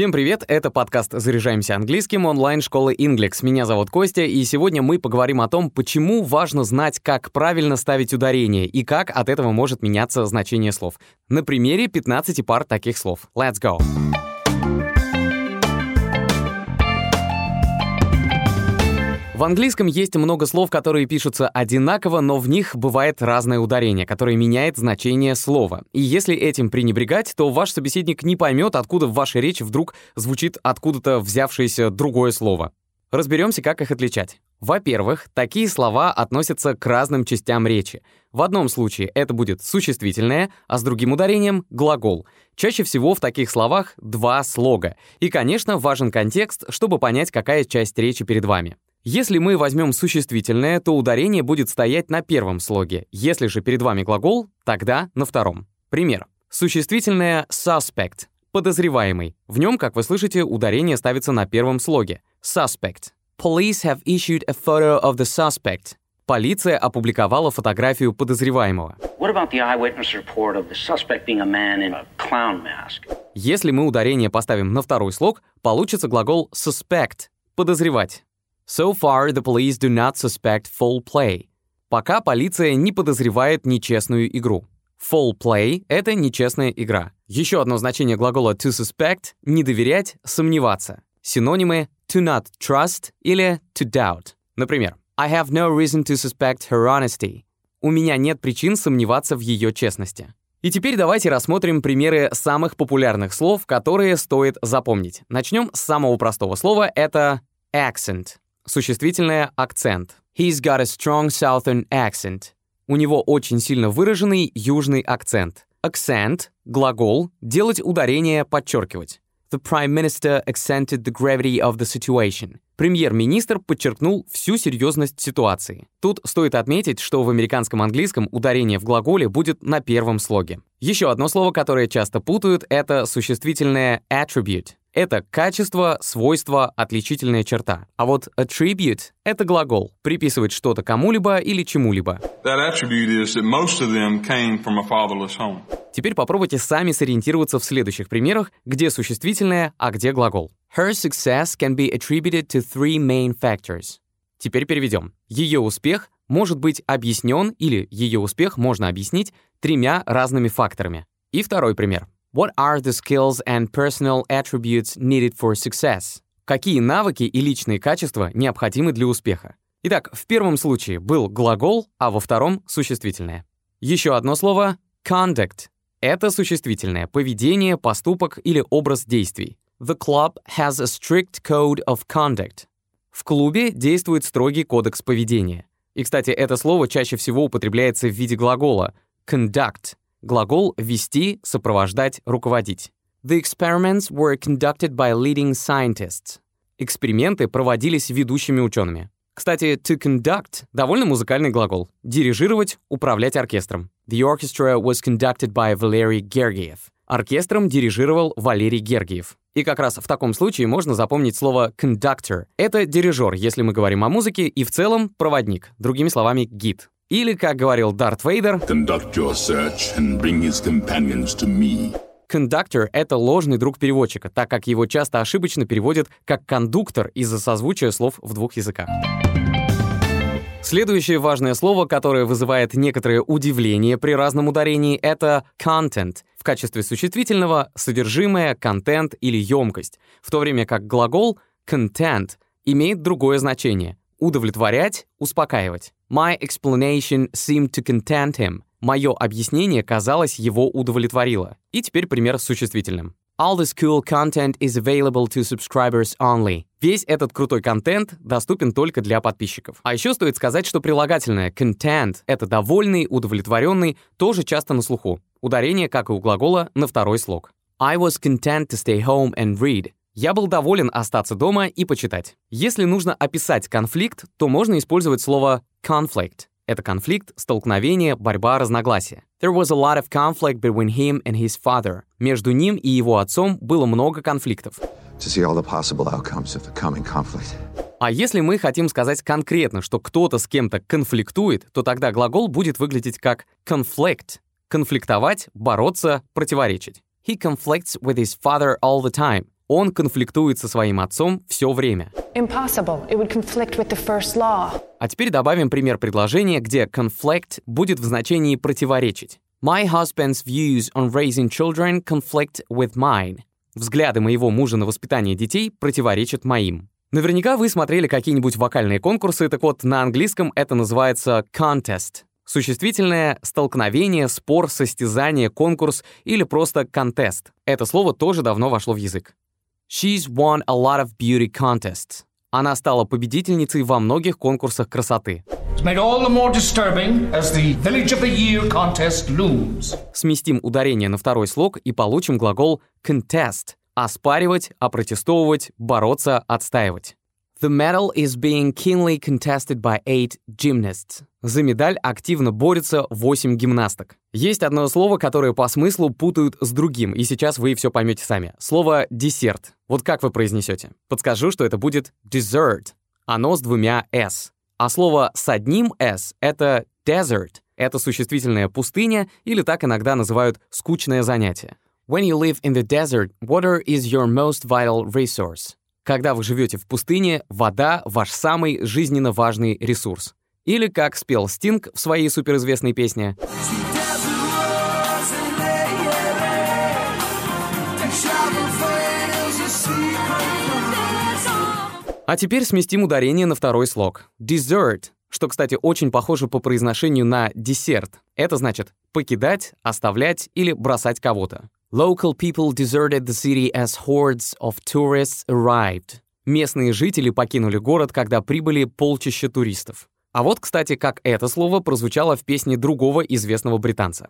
Всем привет, это подкаст «Заряжаемся английским» онлайн-школы Inglex. Меня зовут Костя, и сегодня мы поговорим о том, почему важно знать, как правильно ставить ударение и как от этого может меняться значение слов. На примере 15 пар таких слов. Let's go! В английском есть много слов, которые пишутся одинаково, но в них бывает разное ударение, которое меняет значение слова. И если этим пренебрегать, то ваш собеседник не поймет, откуда в вашей речи вдруг звучит откуда-то взявшееся другое слово. Разберемся, как их отличать. Во-первых, такие слова относятся к разным частям речи. В одном случае это будет существительное, а с другим ударением — глагол. Чаще всего в таких словах два слога. И, конечно, важен контекст, чтобы понять, какая часть речи перед вами. Если мы возьмем существительное, то ударение будет стоять на первом слоге. Если же перед вами глагол, тогда на втором. Пример. Существительное suspect — подозреваемый. В нем, как вы слышите, ударение ставится на первом слоге. Suspect. Police have issued a photo of the suspect. Полиция опубликовала фотографию подозреваемого. Если мы ударение поставим на второй слог, получится глагол suspect — подозревать. So far, the police do not suspect foul play. Пока полиция не подозревает нечестную игру. Foul play — это нечестная игра. Еще одно значение глагола to suspect — не доверять, сомневаться. Синонимы to not trust или to doubt. Например, I have no reason to suspect her honesty. У меня нет причин сомневаться в ее честности. И теперь давайте рассмотрим примеры самых популярных слов, которые стоит запомнить. Начнем с самого простого слова — это accent. Существительное акцент. He's got a strong southern accent. У него очень сильно выраженный южный акцент. Accent — глагол, делать ударение, подчеркивать. The Prime Minister accented the gravity of the situation. Премьер-министр подчеркнул всю серьезность ситуации. Тут стоит отметить, что в американском английском ударение в глаголе будет на первом слоге. Еще одно слово, которое часто путают, это существительное attribute. Это качество, свойство, отличительная черта. А вот attribute — это глагол, приписывать что-то кому-либо или чему-либо. Теперь попробуйте сами сориентироваться в следующих примерах, где существительное, а где глагол. Her success can be attributed to three main factors. Теперь переведем. Ее успех может быть объяснен или ее успех можно объяснить тремя разными факторами. И второй пример. What are the skills and personal attributes needed for success? Какие навыки и личные качества необходимы для успеха? Итак, в первом случае был глагол, а во втором — существительное. Еще одно слово — conduct. Это существительное, поведение, поступок или образ действий. The club has a strict code of conduct. В клубе действует строгий кодекс поведения. И, кстати, это слово чаще всего употребляется в виде глагола conduct, Глагол «вести», «сопровождать», «руководить». The experiments were conducted by leading scientists. Эксперименты проводились ведущими учеными. Кстати, to conduct — довольно музыкальный глагол. Дирижировать, управлять оркестром. The orchestra was conducted by Valery Gergiev. Оркестром дирижировал Валерий Гергиев. И как раз в таком случае можно запомнить слово conductor. Это дирижер, если мы говорим о музыке, и в целом проводник, другими словами, гид. Или, как говорил Дарт Вейдер, Кондуктор — это ложный друг переводчика, так как его часто ошибочно переводят как кондуктор из-за созвучия слов в двух языках. Следующее важное слово, которое вызывает некоторое удивление при разном ударении, это content. В качестве существительного — содержимое, контент или емкость, в то время как глагол content имеет другое значение — удовлетворять, успокаивать. My explanation seemed to content him. Мое объяснение, казалось, его удовлетворило. И теперь пример с существительным. All this cool content is available to subscribers only. Весь этот крутой контент доступен только для подписчиков. А еще стоит сказать, что прилагательное content — это довольный, удовлетворенный, тоже часто на слуху. Ударение, как и у глагола, на второй слог. I was content to stay home and read. Я был доволен остаться дома и почитать. Если нужно описать конфликт, то можно использовать слово conflict. Это конфликт, столкновение, борьба, разногласия. There was a lot of conflict between him and his father. Между ним и его отцом было много конфликтов. To see all the possible outcomes of the coming conflict. А если мы хотим сказать конкретно, что кто-то с кем-то конфликтует, то тогда глагол будет выглядеть как conflict. Конфликтовать, бороться, противоречить. He conflicts with his father all the time. Он конфликтует со своим отцом все время. Impossible. It would conflict with the first law. А теперь добавим пример предложения, где conflict будет в значении противоречить. My husband's views on raising children conflict with mine. Взгляды моего мужа на воспитание детей противоречат моим. Наверняка вы смотрели какие-нибудь вокальные конкурсы, так вот, на английском это называется contest. Существительное — столкновение, спор, состязание, конкурс или просто contest. Это слово тоже давно вошло в язык. She's won a lot of beauty contests. Она стала победительницей во многих конкурсах красоты. Сместим ударение на второй слог и получим глагол contest — оспаривать, опротестовывать, бороться, отстаивать. The medal is being keenly contested by eight gymnasts. За медаль активно борются 8 гимнасток. Есть одно слово, которое по смыслу путают с другим, и сейчас вы все поймете сами. Слово «десерт». Вот как вы произнесете? Подскажу, что это будет dessert. Оно с двумя «s». А слово с одним «s» — это desert. Это существительная пустыня, или так иногда называют скучное занятие. When you live in the desert, water is your most vital resource. Когда вы живете в пустыне, вода — ваш самый жизненно важный ресурс. Или, как спел Стинг в своей суперизвестной песне А теперь сместим ударение на второй слог. Dessert, что, кстати, очень похоже по произношению на десерт. Это значит покидать, оставлять или бросать кого-то. Local people deserted the city as hordes of tourists arrived. Местные жители покинули город, когда прибыли полчища туристов. А вот, кстати, как это слово прозвучало в песне другого известного британца.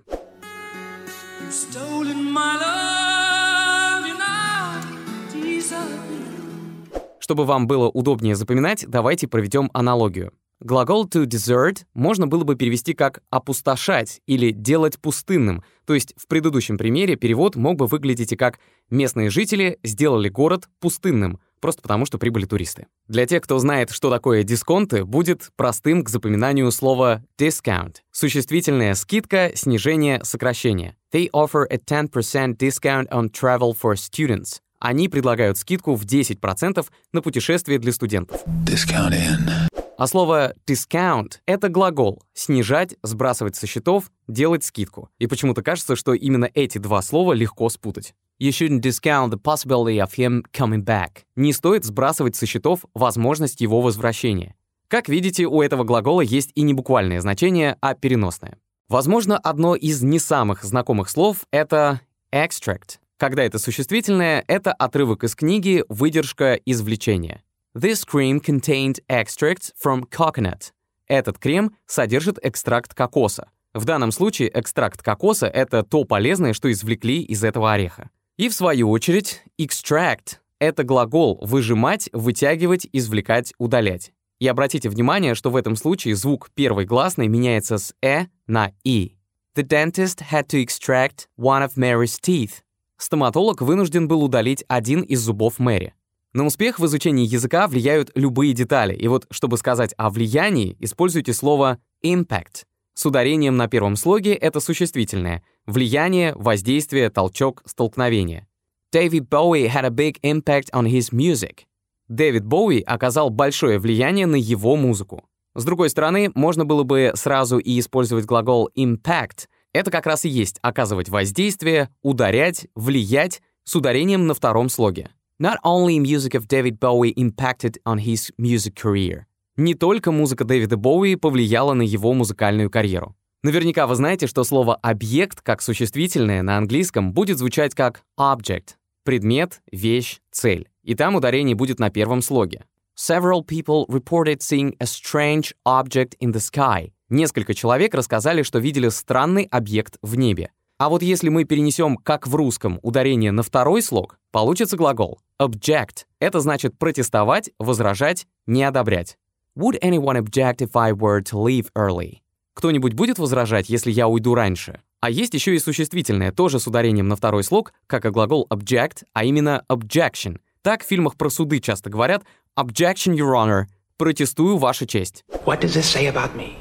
Чтобы вам было удобнее запоминать, давайте проведем аналогию. Глагол to desert можно было бы перевести как «опустошать» или «делать пустынным», то есть в предыдущем примере перевод мог бы выглядеть и как «местные жители сделали город пустынным», просто потому что прибыли туристы. Для тех, кто знает, что такое дисконты, будет простым к запоминанию слова discount. Существительная скидка, снижение, сокращение. They offer a 10% discount on travel for students. Они предлагают скидку в 10% на путешествие для студентов. Discount in. А слово discount — это глагол «снижать», «сбрасывать со счетов», «делать скидку». И почему-то кажется, что именно эти два слова легко спутать. You shouldn't discount the possibility of him coming back. Не стоит сбрасывать со счетов возможность его возвращения. Как видите, у этого глагола есть и не буквальное значение, а переносное. Возможно, одно из не самых знакомых слов — это extract. Когда это существительное, это отрывок из книги «Выдержка извлечения». This cream contained extracts from coconut. Этот крем содержит экстракт кокоса. В данном случае экстракт кокоса — это то полезное, что извлекли из этого ореха. И в свою очередь, extract — это глагол «выжимать», «вытягивать», «извлекать», «удалять». И обратите внимание, что в этом случае звук первой гласной меняется с «э» на «и». The dentist had to extract one of Mary's teeth. Стоматолог вынужден был удалить один из зубов Мэри. На успех в изучении языка влияют любые детали, и вот чтобы сказать о влиянии, используйте слово impact. С ударением на первом слоге это существительное. Влияние, воздействие, толчок, столкновение. David Bowie had a big impact on his music. Дэвид Боуи оказал большое влияние на его музыку. С другой стороны, можно было бы сразу и использовать глагол impact. Это как раз и есть оказывать воздействие, ударять, влиять с ударением на втором слоге. Not only music of David Bowie impacted on his music career. Не только музыка Дэвида Боуи повлияла на его музыкальную карьеру. Наверняка вы знаете, что слово «объект» как существительное на английском будет звучать как object — предмет, вещь, цель. И там ударение будет на первом слоге. Several people reported seeing a strange object in the sky. Несколько человек рассказали, что видели странный объект в небе. А вот если мы перенесем, как в русском, ударение на второй слог, получится глагол object. Это значит протестовать, возражать, не одобрять. Would anyone object if I were to leave early? Кто-нибудь будет возражать, если я уйду раньше? А есть еще и существительное, тоже с ударением на второй слог, как и глагол object, а именно objection. Так в фильмах про суды часто говорят objection, your honor, протестую, ваша честь. What does this say about me?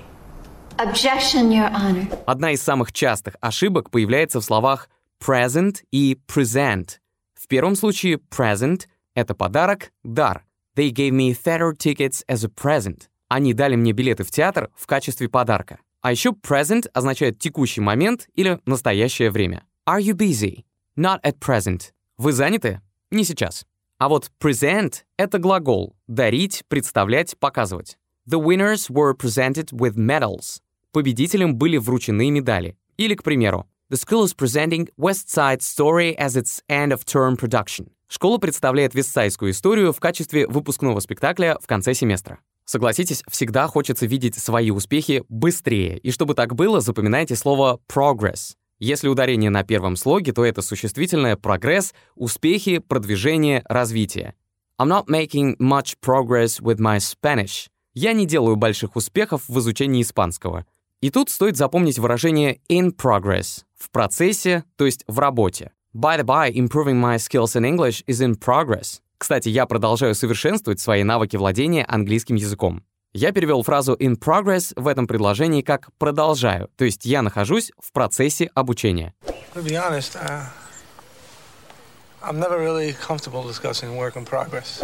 Objection, Your Honor. Одна из самых частых ошибок появляется в словах present и present. В первом случае present — это подарок, дар. They gave me theater tickets as a present. Они дали мне билеты в театр в качестве подарка. А еще present означает текущий момент или настоящее время. Are you busy? Not at present. Вы заняты? Не сейчас. А вот present — это глагол «дарить», «представлять», «показывать». The winners were presented with medals. Победителям были вручены медали. Или, к примеру, The school is presenting West Side Story as its end-of-term production. Школа представляет вестсайдскую историю в качестве выпускного спектакля в конце семестра. Согласитесь, всегда хочется видеть свои успехи быстрее, и чтобы так было, запоминайте слово progress. Если ударение на первом слоге, то это существительное прогресс, успехи, продвижение, развитие. I'm not making much progress with my Spanish. Я не делаю больших успехов в изучении испанского. И тут стоит запомнить выражение in progress — в процессе, то есть в работе. By the by, improving my skills in English is in progress. Кстати, я продолжаю совершенствовать свои навыки владения английским языком. Я перевел фразу in progress в этом предложении как продолжаю, то есть я нахожусь в процессе обучения. Uh,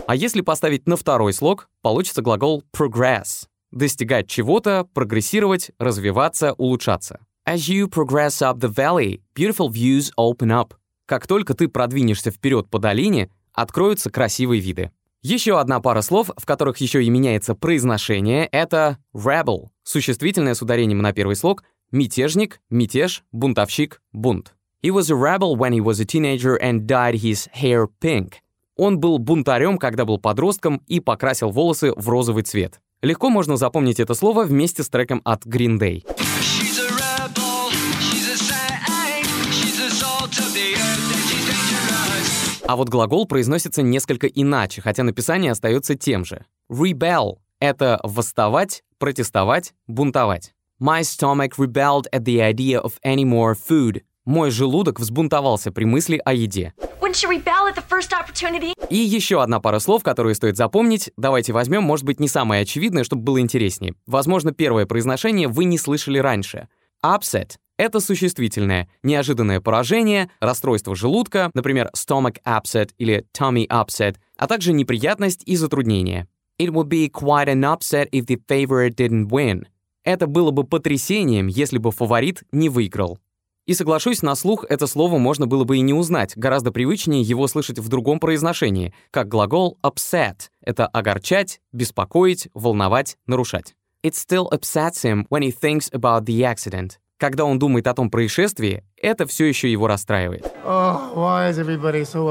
а если поставить на второй слог, получится глагол progress — достигать чего-то, прогрессировать, развиваться, улучшаться. As you progress up the valley, beautiful views open up. Как только ты продвинешься вперед по долине, откроются красивые виды. Еще одна пара слов, в которых еще и меняется произношение, это rebel, существительное с ударением на первый слог, мятежник, мятеж, бунтовщик, бунт. He was a rebel when he was a teenager and dyed his hair pink. Он был бунтарем, когда был подростком и покрасил волосы в розовый цвет. Легко можно запомнить это слово вместе с треком от Green Day. А вот глагол произносится несколько иначе, хотя написание остается тем же. Rebel — это восставать, протестовать, бунтовать. My stomach rebelled at the idea of any more food. Мой желудок взбунтовался при мысли о еде. И еще одна пара слов, которые стоит запомнить. Давайте возьмем, может быть, не самое очевидное, чтобы было интереснее. Возможно, первое произношение вы не слышали раньше. Upset это существительное, неожиданное поражение, расстройство желудка, например, stomach upset или tummy upset, а также неприятность и затруднение. It would be quite an upset if the favorite didn't win. Это было бы потрясением, если бы фаворит не выиграл. И соглашусь, на слух это слово можно было бы и не узнать, гораздо привычнее его слышать в другом произношении, как глагол upset — это огорчать, беспокоить, волновать, нарушать. It still upsets him when he thinks about the accident. Когда он думает о том происшествии, это все еще его расстраивает. Oh, so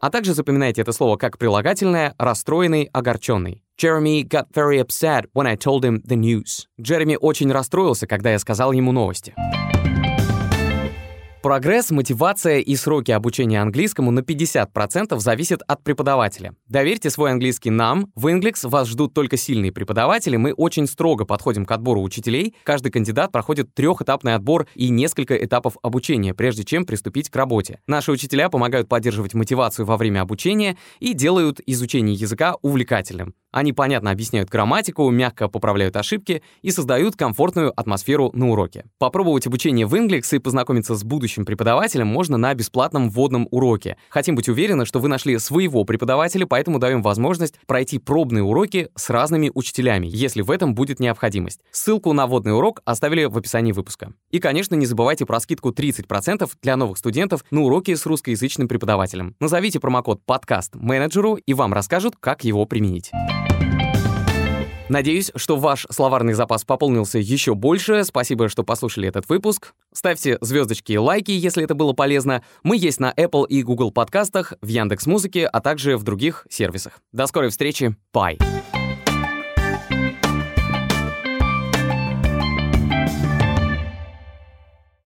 а также запоминайте это слово как прилагательное «расстроенный», «огорченный». Jeremy got very upset when I told him the news. Джереми очень расстроился, когда я сказал ему новости. Прогресс, мотивация и сроки обучения английскому на 50% зависят от преподавателя. Доверьте свой английский нам. В Inglix вас ждут только сильные преподаватели. Мы очень строго подходим к отбору учителей. Каждый кандидат проходит трехэтапный отбор и несколько этапов обучения, прежде чем приступить к работе. Наши учителя помогают поддерживать мотивацию во время обучения и делают изучение языка увлекательным. Они понятно объясняют грамматику, мягко поправляют ошибки и создают комфортную атмосферу на уроке. Попробовать обучение в Inglix и познакомиться с будущим преподавателем можно на бесплатном вводном уроке. Хотим быть уверены, что вы нашли своего преподавателя, поэтому даем возможность пройти пробные уроки с разными учителями, если в этом будет необходимость. Ссылку на вводный урок оставили в описании выпуска. И, конечно, не забывайте про скидку 30% для новых студентов на уроки с русскоязычным преподавателем. Назовите промокод подкаст менеджеру, и вам расскажут, как его применить. Надеюсь, что ваш словарный запас пополнился еще больше. Спасибо, что послушали этот выпуск. Ставьте звездочки и лайки, если это было полезно. Мы есть на Apple и Google подкастах, в Яндекс Музыке, а также в других сервисах. До скорой встречи. Bye.